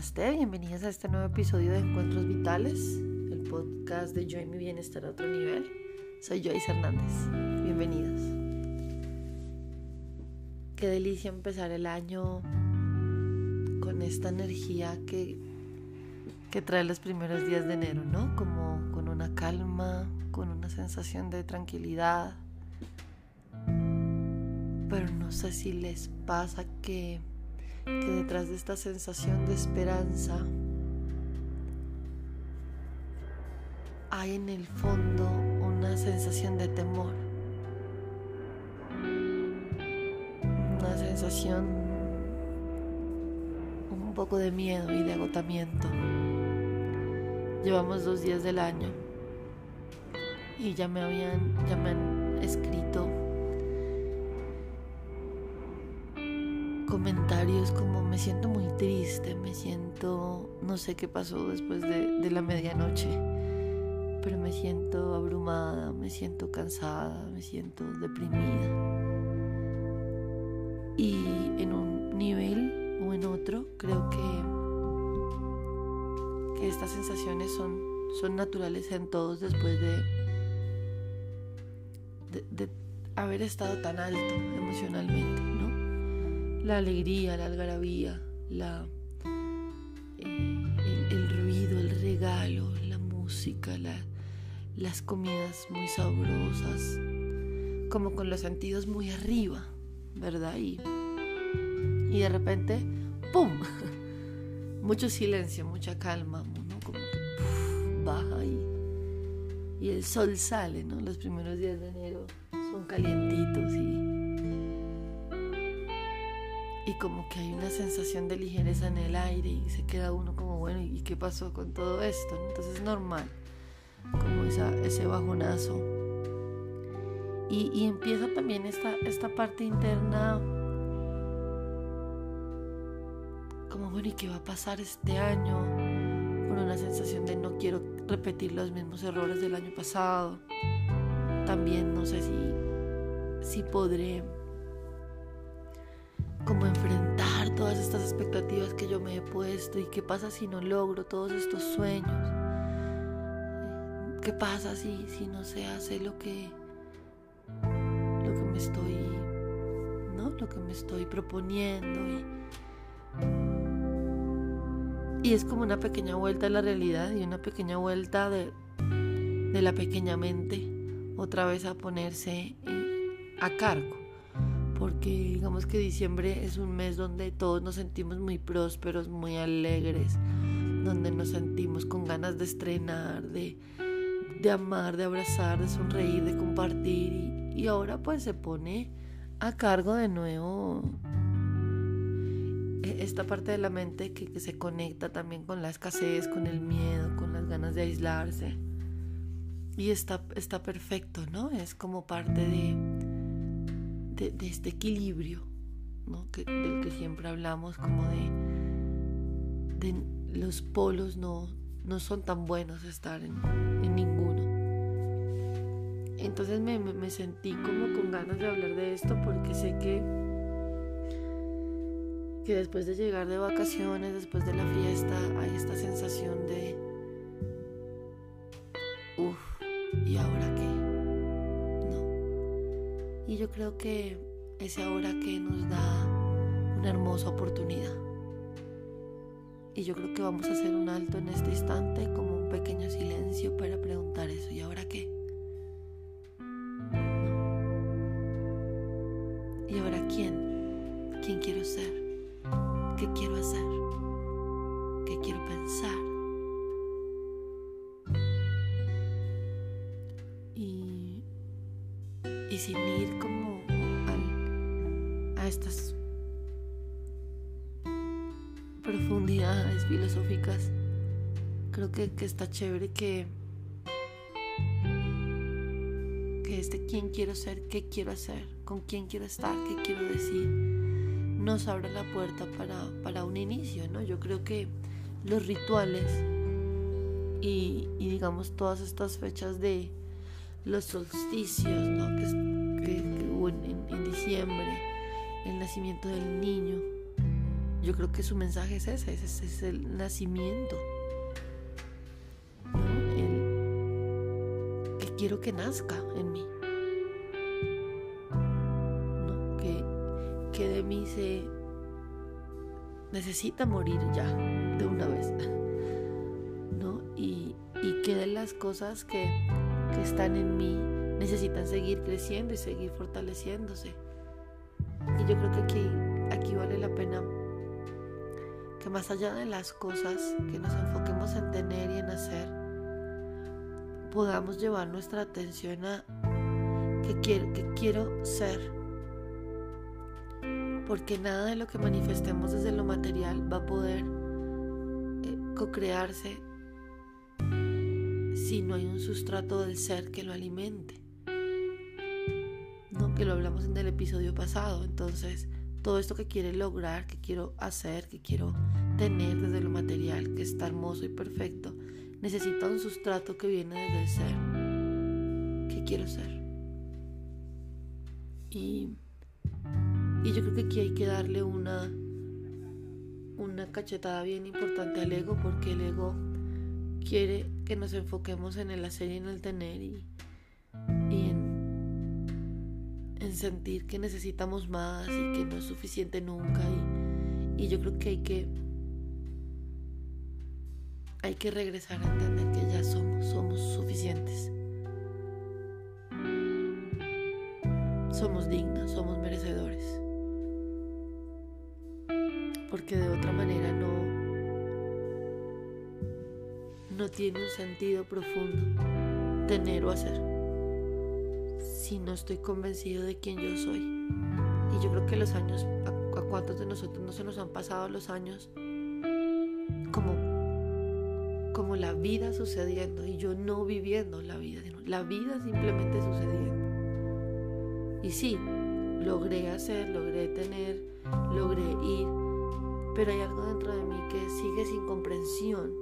Namaste, bienvenidos a este nuevo episodio de Encuentros Vitales, el podcast de Yo y mi bienestar a otro nivel. Soy Joyce Hernández, bienvenidos. Qué delicia empezar el año con esta energía que, que trae los primeros días de enero, ¿no? Como con una calma, con una sensación de tranquilidad. Pero no sé si les pasa que que detrás de esta sensación de esperanza hay en el fondo una sensación de temor, una sensación un poco de miedo y de agotamiento. Llevamos dos días del año y ya me habían, ya me han escrito comentarios como me siento muy triste, me siento, no sé qué pasó después de, la medianoche, pero me siento abrumada, me siento cansada, me siento deprimida. Y en un nivel o en otro, creo que, que estas sensaciones son, son naturales en todos después de, de haber estado tan alto emocionalmente la alegría, la algarabía, la, eh, el, ruido, el regalo, la música, las comidas muy sabrosas, como con los sentidos muy arriba, ¿verdad? Y, y de repente, ¡pum! Mucho silencio, mucha calma, ¿no? Como que baja y, y el sol sale, ¿no? Los primeros días de enero son calientitos y como que hay una sensación de ligereza en el aire y se queda uno como, bueno, ¿y qué pasó con todo esto? Entonces es normal, como esa, ese bajonazo. Y, y empieza también esta, esta parte interna, como, bueno, ¿y qué va a pasar este año? Con una sensación de no quiero repetir los mismos errores del año pasado. También no sé si, si podré como enfrentar todas estas expectativas que yo me he puesto y qué pasa si no logro todos estos sueños. ¿Qué pasa si, si no se hace lo que, lo que me estoy, ¿no? Lo que me estoy proponiendo y, y es como una pequeña vuelta a la realidad y una pequeña vuelta de, de la pequeña mente otra vez a ponerse eh, a cargo porque digamos que diciembre es un mes donde todos nos sentimos muy prósperos, muy alegres, donde nos sentimos con ganas de estrenar, de, amar, de abrazar, de sonreír, de compartir y, ahora pues se pone a cargo de nuevo e, esta parte de la mente que, que se conecta también con la escasez, con el miedo, con las ganas de aislarse. Y está, está perfecto, ¿no? Es como parte de, de, este equilibrio que, del que siempre hablamos, como de, los polos no, no son tan buenos estar en, en ninguno. Entonces me, me, sentí como con ganas de hablar de esto porque sé que, que después de llegar de vacaciones, después de la fiesta, hay esta sensación de, creo que es ahora que nos da una hermosa oportunidad. Y yo creo que vamos a hacer un alto en este instante, como un pequeño silencio para preguntar eso. ¿Y ahora qué? ¿Y ahora quién? ¿Quién quiero ser? ¿Qué quiero hacer? ¿Qué quiero pensar? Y, y sin ir estas profundidades filosóficas, creo que, está chévere que, que este quién quiero ser, qué quiero hacer, con quién quiero estar, qué quiero decir, nos abra la puerta para, para un inicio, ¿no? Yo creo que los rituales y, digamos todas estas fechas de los solsticios, ¿no? Que, hubo en diciembre, el nacimiento del niño, yo creo que su mensaje es ese, es el nacimiento. El, que quiero que nazca en mí. ¿no? Que, que de mí se necesita morir ya de una vez. ¿no? Y, y que de las cosas que, que están en mí necesitan seguir creciendo y seguir fortaleciéndose. Y yo creo que aquí, aquí vale la pena que más allá de las cosas que nos enfoquemos en tener y en hacer, podamos llevar nuestra atención a que quiero, que quiero ser. Porque nada de lo que manifestemos desde lo material va a poder eh, co-crearse si no hay un sustrato del ser que lo alimente. Que lo hablamos en el episodio pasado. Entonces, todo esto que quiere lograr, que quiero hacer, que quiero tener desde lo material, que está hermoso y perfecto, necesita un sustrato que viene desde el ser. ¿Qué quiero ser? Y, y yo creo que aquí hay que darle una, una cachetada bien importante al ego, porque el ego quiere que nos enfoquemos en el hacer y en el tener y sentir que necesitamos más y que no es suficiente nunca. Y, y yo creo que hay que hay que regresar a entender que ya somos, somos suficientes. Somos dignos, somos merecedores. Porque de otra manera no, no tiene un sentido profundo tener o hacer si no estoy convencido de quién yo soy. Y yo creo que los años, a, cuántos de nosotros no se nos han pasado los años como, como la vida sucediendo y yo no viviendo la vida, la vida simplemente sucediendo. Y sí, logré hacer, logré tener, logré ir, pero hay algo dentro de mí que sigue sin comprensión,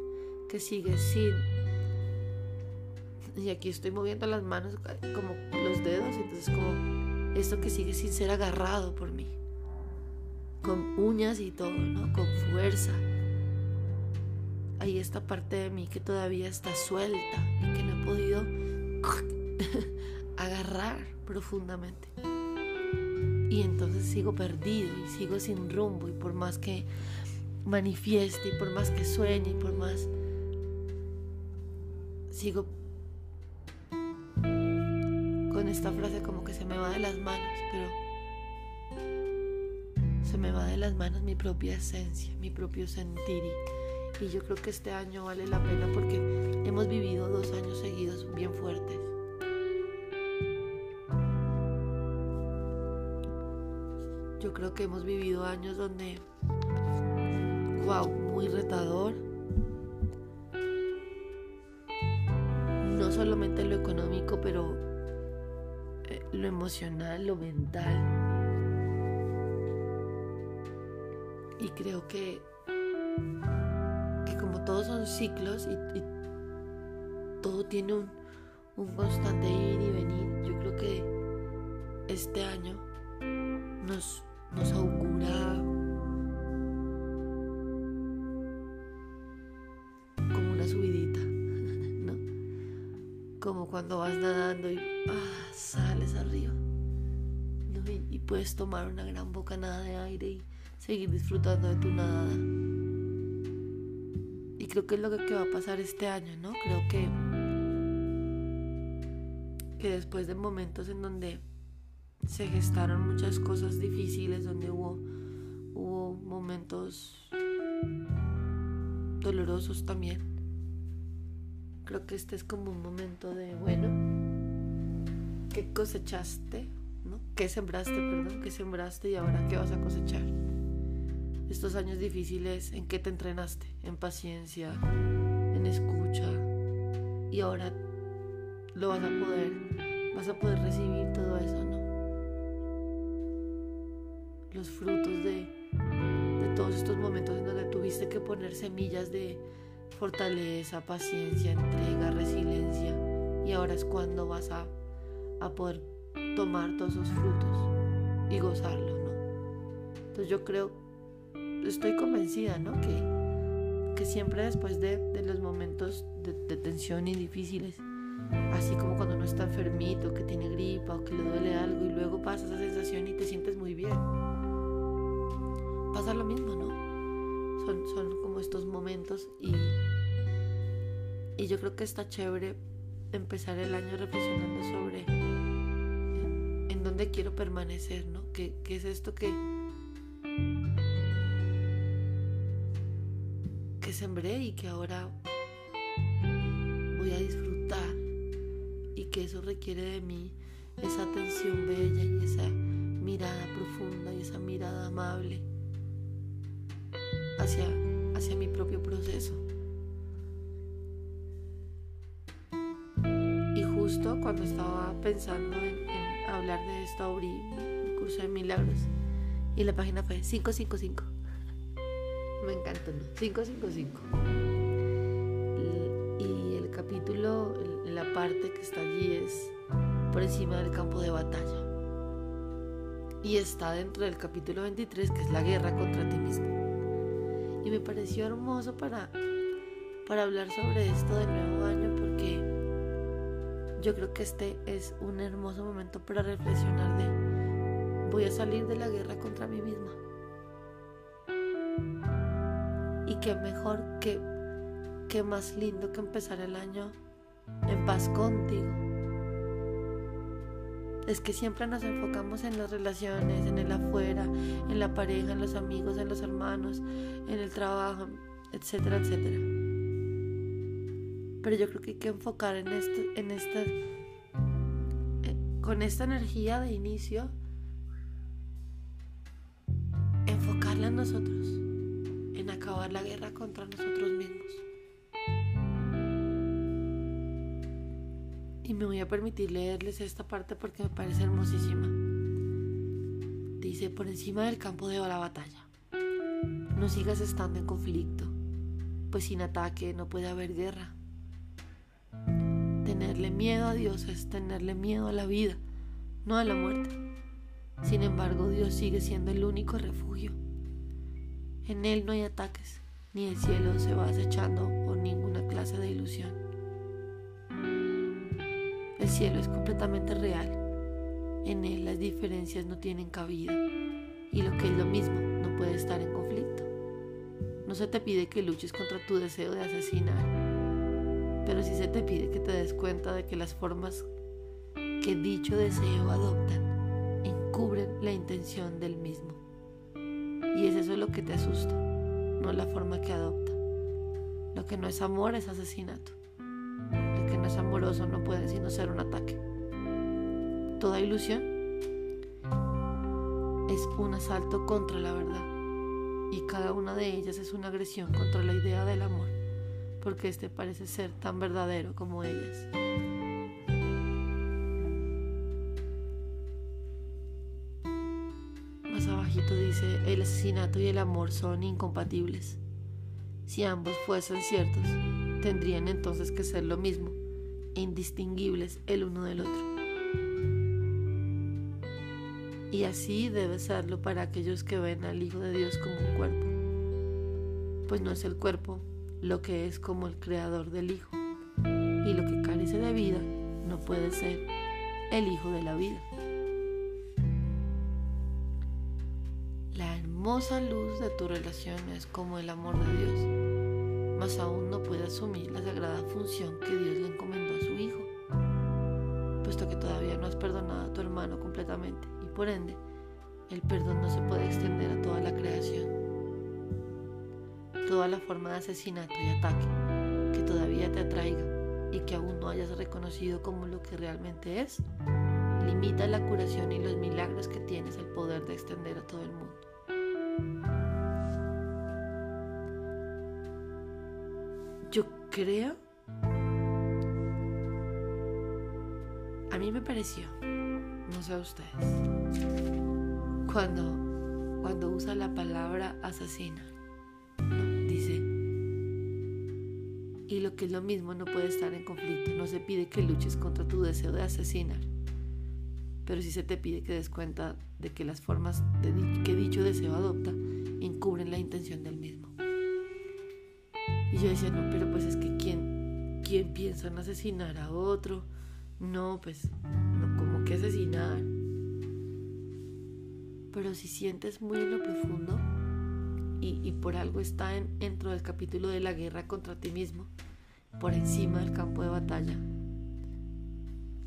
que sigue sin y aquí estoy moviendo las manos como los dedos, entonces como esto que sigue sin ser agarrado por mí, con uñas y todo, ¿no? Con fuerza. Hay esta parte de mí que todavía está suelta y que no he podido agarrar profundamente. Y entonces sigo perdido y sigo sin rumbo y por más que manifieste y por más que sueñe y por más sigo esta frase como que se me va de las manos, pero se me va de las manos mi propia esencia, mi propio sentir. Y, yo creo que este año vale la pena porque hemos vivido dos años seguidos bien fuertes. Yo creo que hemos vivido años donde, wow, muy retador. Lo mental. Y creo que, que como todos son ciclos y, todo tiene un, un constante ir y venir, yo creo que este año nos, nos augura como una subidita, ¿no? Como cuando vas nadando y ah, sales arriba. Y, puedes tomar una gran bocanada de aire y seguir disfrutando de tu nadada. Y creo que es lo que, va a pasar este año, ¿no? Creo que, que después de momentos en donde se gestaron muchas cosas difíciles, donde hubo, hubo momentos dolorosos también. Creo que este es como un momento de, bueno, qué cosechaste, ¿no? ¿Qué sembraste, perdón? ¿Qué sembraste y ahora qué vas a cosechar? Estos años difíciles, ¿en qué te entrenaste? En paciencia, en escucha. Y ahora lo vas a poder, vas a poder recibir todo eso, ¿no? Los frutos de, todos estos momentos en donde tuviste que poner semillas de fortaleza, paciencia, entrega, resiliencia. Y ahora es cuando vas a a poder tomar todos esos frutos y gozarlos, ¿no? Entonces yo creo estoy convencida, ¿no? Que, que siempre después de, de los momentos de, de, tensión y difíciles, así como cuando uno está enfermito, que tiene gripa o que le duele algo y luego pasa esa sensación y te sientes muy bien, pasa lo mismo, ¿no? Son, son como estos momentos y, y yo creo que está chévere empezar el año reflexionando sobre dónde quiero permanecer, ¿no? ¿Qué, ¿Qué, es esto que, que sembré y que ahora voy a disfrutar y que eso requiere de mí esa atención bella y esa mirada profunda y esa mirada amable hacia, hacia mi propio proceso. justo cuando estaba pensando en, hablar de esto, abrí un curso de milagros y la página fue 555. Me encantó, ¿no? 555. Y, y el capítulo, la parte que está allí es por encima del campo de batalla. Y está dentro del capítulo 23, que es la guerra contra ti mismo. Y me pareció hermoso para, para hablar sobre esto del nuevo año porque yo creo que este es un hermoso momento para reflexionar de voy a salir de la guerra contra mí misma. Y qué mejor que qué más lindo que empezar el año en paz contigo. Es que siempre nos enfocamos en las relaciones, en el afuera, en la pareja, en los amigos, en los hermanos, en el trabajo, etcétera, etcétera. Pero yo creo que hay que enfocar en esto, en esta, eh, con esta energía de inicio, enfocarla en nosotros, en acabar la guerra contra nosotros mismos. Y me voy a permitir leerles esta parte porque me parece hermosísima. Dice, por encima del campo de la batalla, no sigas estando en conflicto, pues sin ataque no puede haber guerra. Tenerle miedo a Dios es tenerle miedo a la vida, no a la muerte. Sin embargo, Dios sigue siendo el único refugio. En Él no hay ataques, ni el cielo se va acechando por ninguna clase de ilusión. El cielo es completamente real. En Él las diferencias no tienen cabida y lo que es lo mismo no puede estar en conflicto. No se te pide que luches contra tu deseo de asesinar pero sí se te pide que te des cuenta de que las formas que dicho deseo adoptan encubren la intención del mismo. Y es eso lo que te asusta, no la forma que adopta. Lo que no es amor es asesinato. Lo que no es amoroso no puede sino ser un ataque. Toda ilusión es un asalto contra la verdad y cada una de ellas es una agresión contra la idea del amor porque este parece ser tan verdadero como ellas. Más abajito dice, el asesinato y el amor son incompatibles. Si ambos fuesen ciertos, tendrían entonces que ser lo mismo, indistinguibles el uno del otro. Y así debe serlo para aquellos que ven al Hijo de Dios como un cuerpo, pues no es el cuerpo lo que es como el creador del Hijo. Y lo que carece de vida no puede ser el Hijo de la vida. La hermosa luz de tu relación es como el amor de Dios, mas aún no puede asumir la sagrada función que Dios le encomendó a su Hijo, puesto que todavía no has perdonado a tu hermano completamente y por ende el perdón no se puede extender a toda la creación toda la forma de asesinato y ataque que todavía te atraiga y que aún no hayas reconocido como lo que realmente es, limita la curación y los milagros que tienes el poder de extender a todo el mundo. Yo creo, a mí me pareció, no sé a ustedes, cuando, cuando usa la palabra asesina y lo que es lo mismo no puede estar en conflicto. No se pide que luches contra tu deseo de asesinar, pero sí se te pide que des cuenta de que las formas que dicho deseo adopta encubren la intención del mismo. Y yo decía, no, pero pues es que ¿quién, quién piensa en asesinar a otro? No, pues, no, como que asesinar. Pero si sientes muy en lo profundo, y, por algo está en, dentro del capítulo de la guerra contra ti mismo, por encima del campo de batalla,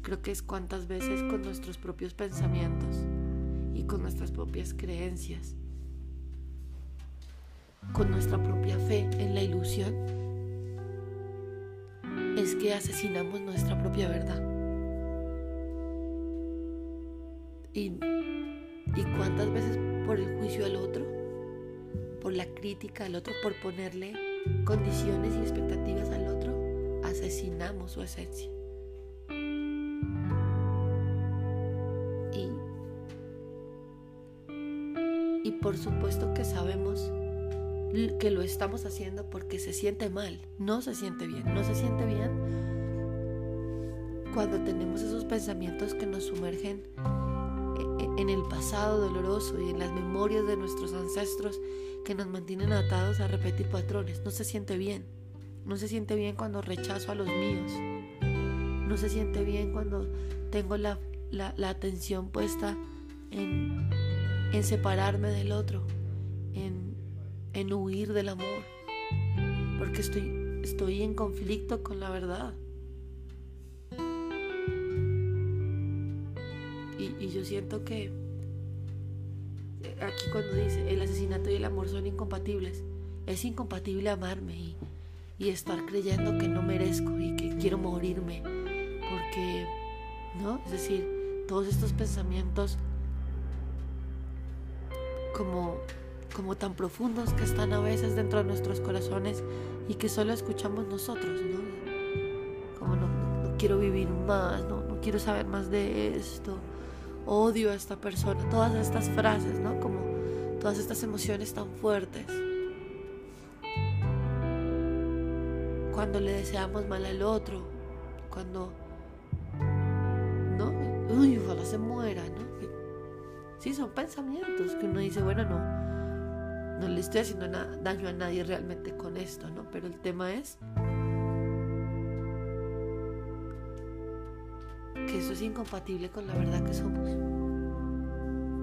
creo que es cuántas veces con nuestros propios pensamientos y con nuestras propias creencias, con nuestra propia fe en la ilusión, es que asesinamos nuestra propia verdad. Y, y cuántas veces por el juicio al otro, por la crítica al otro, por ponerle condiciones y expectativas al otro, asesinamos su esencia. Y, y por supuesto que sabemos que lo estamos haciendo porque se siente mal, no se siente bien, no se siente bien cuando tenemos esos pensamientos que nos sumergen en el pasado doloroso y en las memorias de nuestros ancestros que nos mantienen atados a repetir patrones. No se siente bien. No se siente bien cuando rechazo a los míos. No se siente bien cuando tengo la, atención puesta en, en, separarme del otro, en, en huir del amor. Porque estoy, estoy en conflicto con la verdad. Y, yo siento que eh, aquí cuando dice el asesinato y el amor son incompatibles, es incompatible amarme y, y estar creyendo que no merezco y que quiero morirme. Porque, ¿no? Es decir, todos estos pensamientos como, como tan profundos que están a veces dentro de nuestros corazones y que solo escuchamos nosotros, ¿no? Como no, no quiero vivir más, no, no quiero saber más de esto odio a esta persona, todas estas frases, ¿no? Como todas estas emociones tan fuertes. Cuando le deseamos mal al otro, cuando, ¿no? Uy, ojalá se muera, ¿no? Sí, son pensamientos que uno dice, bueno, no, no le estoy haciendo daño a nadie realmente con esto, ¿no? Pero el tema es incompatible con la verdad que somos.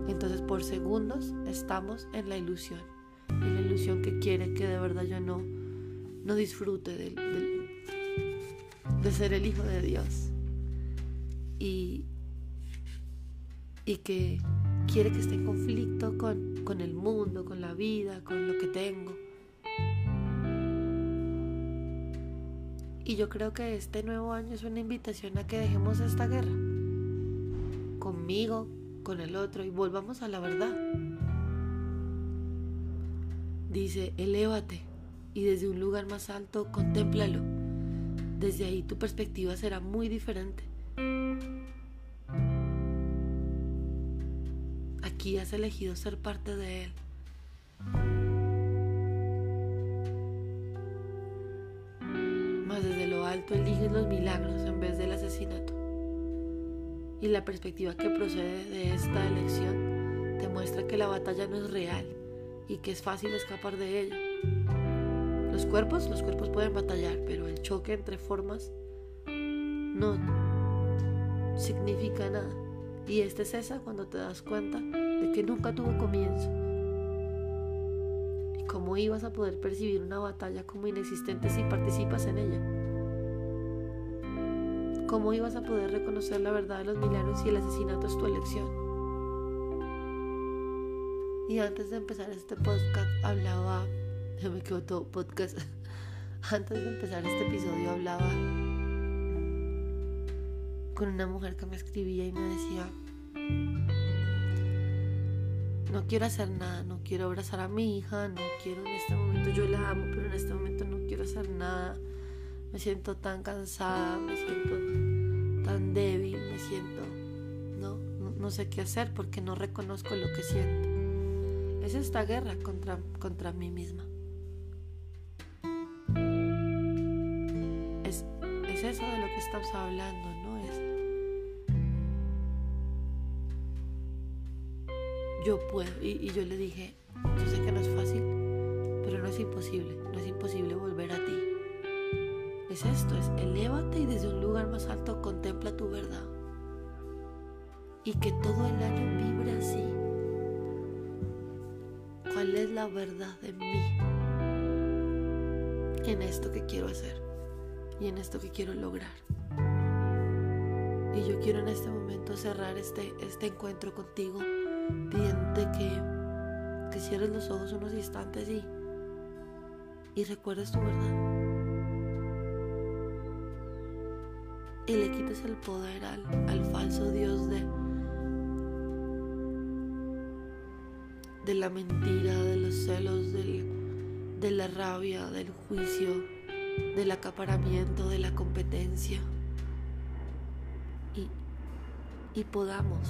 Entonces por segundos estamos en la ilusión, en la ilusión que quiere que de verdad yo no, no disfrute de, de ser el Hijo de Dios. Y, y que quiere que esté en conflicto con, con el mundo, con la vida, con lo que tengo. Y yo creo que este nuevo año es una invitación a que dejemos esta guerra. Conmigo, con el otro, y volvamos a la verdad. Dice, elévate y desde un lugar más alto contémplalo. Desde ahí tu perspectiva será muy diferente. Aquí has elegido ser parte de él. tú eliges los milagros en vez del asesinato. Y la perspectiva que procede de esta elección te muestra que la batalla no es real y que es fácil escapar de ella. Los cuerpos, los cuerpos pueden batallar, pero el choque entre formas no significa nada. Y este cesa cuando te das cuenta de que nunca tuvo comienzo. ¿Y cómo ibas a poder percibir una batalla como inexistente si participas en ella? ¿Cómo ibas a poder reconocer la verdad de los milagros si el asesinato es tu elección? Y antes de empezar este podcast hablaba, ya me quedo todo podcast, antes de empezar este episodio hablaba con una mujer que me escribía y me decía, no quiero hacer nada, no quiero abrazar a mi hija, no quiero en este momento, yo la amo, pero en este momento no quiero hacer nada me siento tan cansada, me siento tan débil, me siento, ¿no? No, sé qué hacer porque no reconozco lo que siento. Es esta guerra contra, contra mí misma. Es, es eso de lo que estamos hablando, ¿no? Es yo puedo. Y, y yo le dije, yo sé que no es fácil es imposible, no es imposible volver a ti. Es esto, es elévate y desde un lugar más alto contempla tu verdad. Y que todo el año vibre así. ¿Cuál es la verdad de mí? En esto que quiero hacer y en esto que quiero lograr. Y yo quiero en este momento cerrar este, este encuentro contigo pidiéndote que, que cierres los ojos unos instantes y, y recuerdes tu verdad. Y le quites el poder al, al falso Dios de, de la mentira, de los celos, del, de la rabia, del juicio, del acaparamiento, de la competencia. Y, y podamos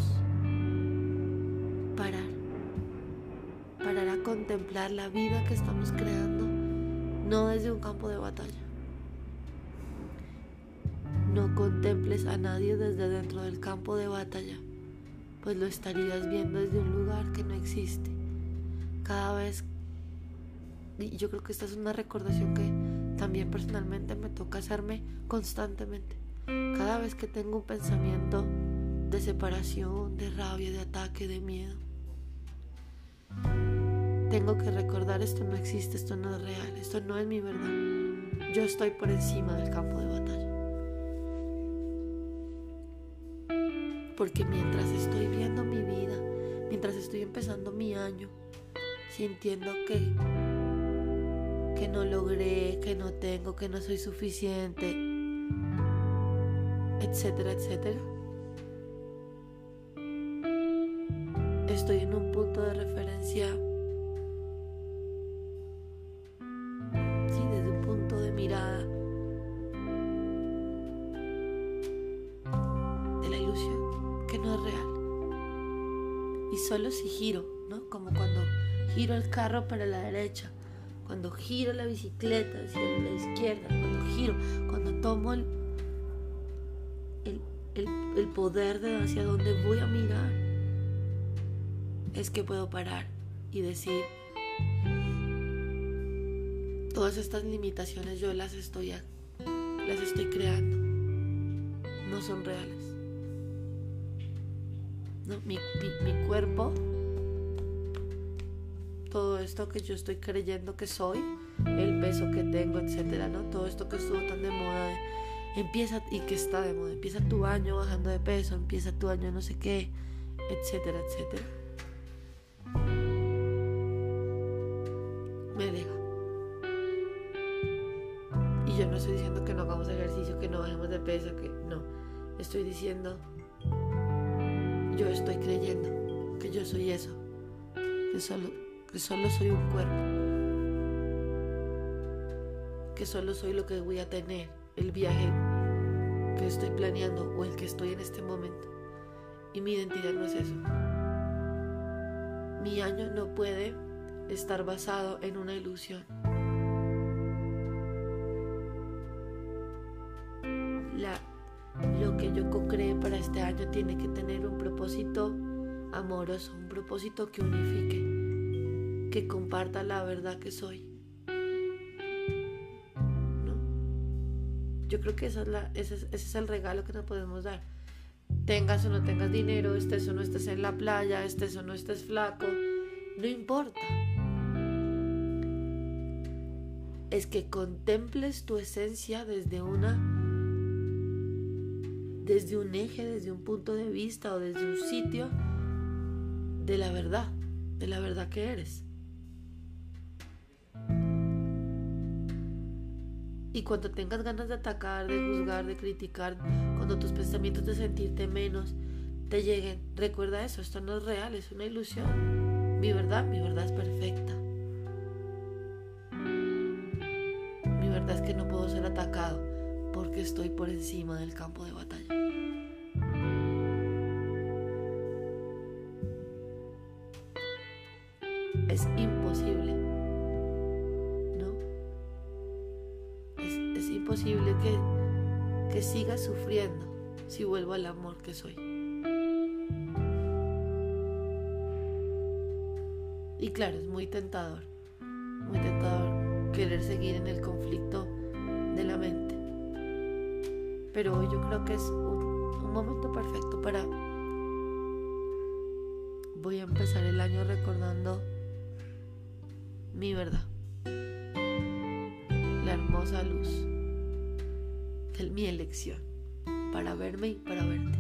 parar, parar a contemplar la vida que estamos creando, no desde un campo de batalla. No contemples a nadie desde dentro del campo de batalla, pues lo estarías viendo desde un lugar que no existe. Cada vez, y yo creo que esta es una recordación que también personalmente me toca hacerme constantemente. Cada vez que tengo un pensamiento de separación, de rabia, de ataque, de miedo, tengo que recordar esto no existe, esto no es real, esto no es mi verdad. Yo estoy por encima del campo de batalla. Porque mientras estoy viendo mi vida, mientras estoy empezando mi año, sintiendo que que no logré, que no tengo, que no soy suficiente, etcétera, etcétera. Carro para la derecha, cuando giro la bicicleta hacia la izquierda, cuando giro, cuando tomo el, el, poder de hacia dónde voy a mirar, es que puedo parar y decir, todas estas limitaciones yo las estoy, las estoy creando, no son reales. Mi, cuerpo, todo esto que yo estoy creyendo que soy, el peso que tengo, etcétera, ¿no? Todo esto que estuvo tan de moda, empieza y que está de moda, empieza tu año bajando de peso, empieza tu año no sé qué, etcétera, etcétera. Me deja. Y yo no estoy diciendo que no hagamos ejercicio, que no bajemos de peso, que no. Estoy diciendo yo estoy creyendo que yo soy eso, que solo, que solo soy un cuerpo, que solo soy lo que voy a tener, el viaje que estoy planeando o el que estoy en este momento. Y mi identidad no es eso. Mi año no puede estar basado en una ilusión. lo que yo co-creé para este año tiene que tener un propósito amoroso, un propósito que unifique, que comparta la verdad que soy. ¿No? Yo creo que es la, ese, es, el regalo que nos podemos dar. Tengas o no tengas dinero, estés o no estés en la playa, estés o no estés flaco, no importa. Es que contemples tu esencia desde una desde un eje, desde un punto de vista o desde un sitio de la verdad, de la verdad que eres. Y cuando tengas ganas de atacar, de juzgar, de criticar, cuando tus pensamientos de sentirte menos te lleguen, recuerda eso, esto no es real, es una ilusión. Mi verdad, mi verdad es perfecta. Mi verdad es que no puedo ser atacado porque estoy por encima del campo de batalla. Que siga sufriendo si vuelvo al amor que soy. Y claro, es muy tentador, muy tentador querer seguir en el conflicto de la mente. Pero hoy yo creo que es un, un momento perfecto para... Voy a empezar el año recordando mi verdad. La hermosa luz de mi elección para verme y para verte.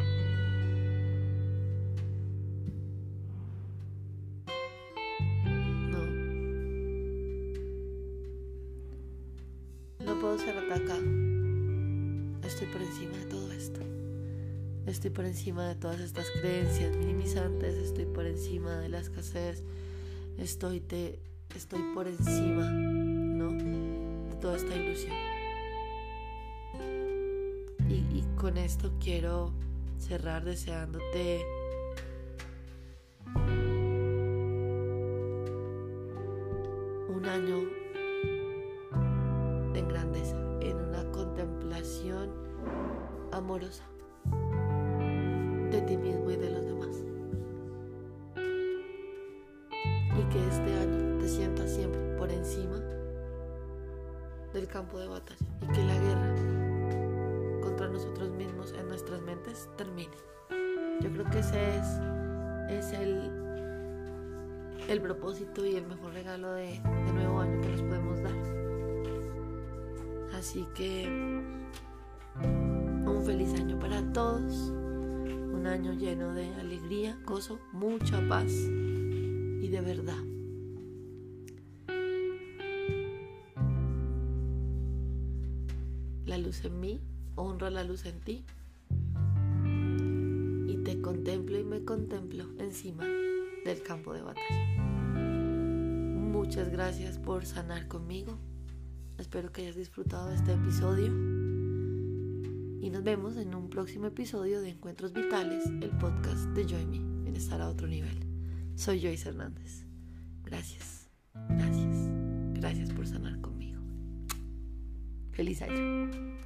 No. No puedo ser atacado. Estoy por encima de todo esto. Estoy por encima de todas estas creencias minimizantes. Estoy por encima de la escasez. Estoy, te, estoy por encima, ¿no? De toda esta ilusión. Con esto quiero cerrar deseándote que un feliz año para todos, un año lleno de alegría, gozo, mucha paz y de verdad. La luz en mí honra la luz en ti y te contemplo y me contemplo encima del campo de batalla. Muchas gracias por sanar conmigo. Espero que hayas disfrutado de este episodio. Y nos vemos en un próximo episodio de Encuentros Vitales, el podcast de Joy Me, Bienestar a otro nivel. Soy Joyce Hernández. Gracias, gracias, gracias por sanar conmigo. Feliz año.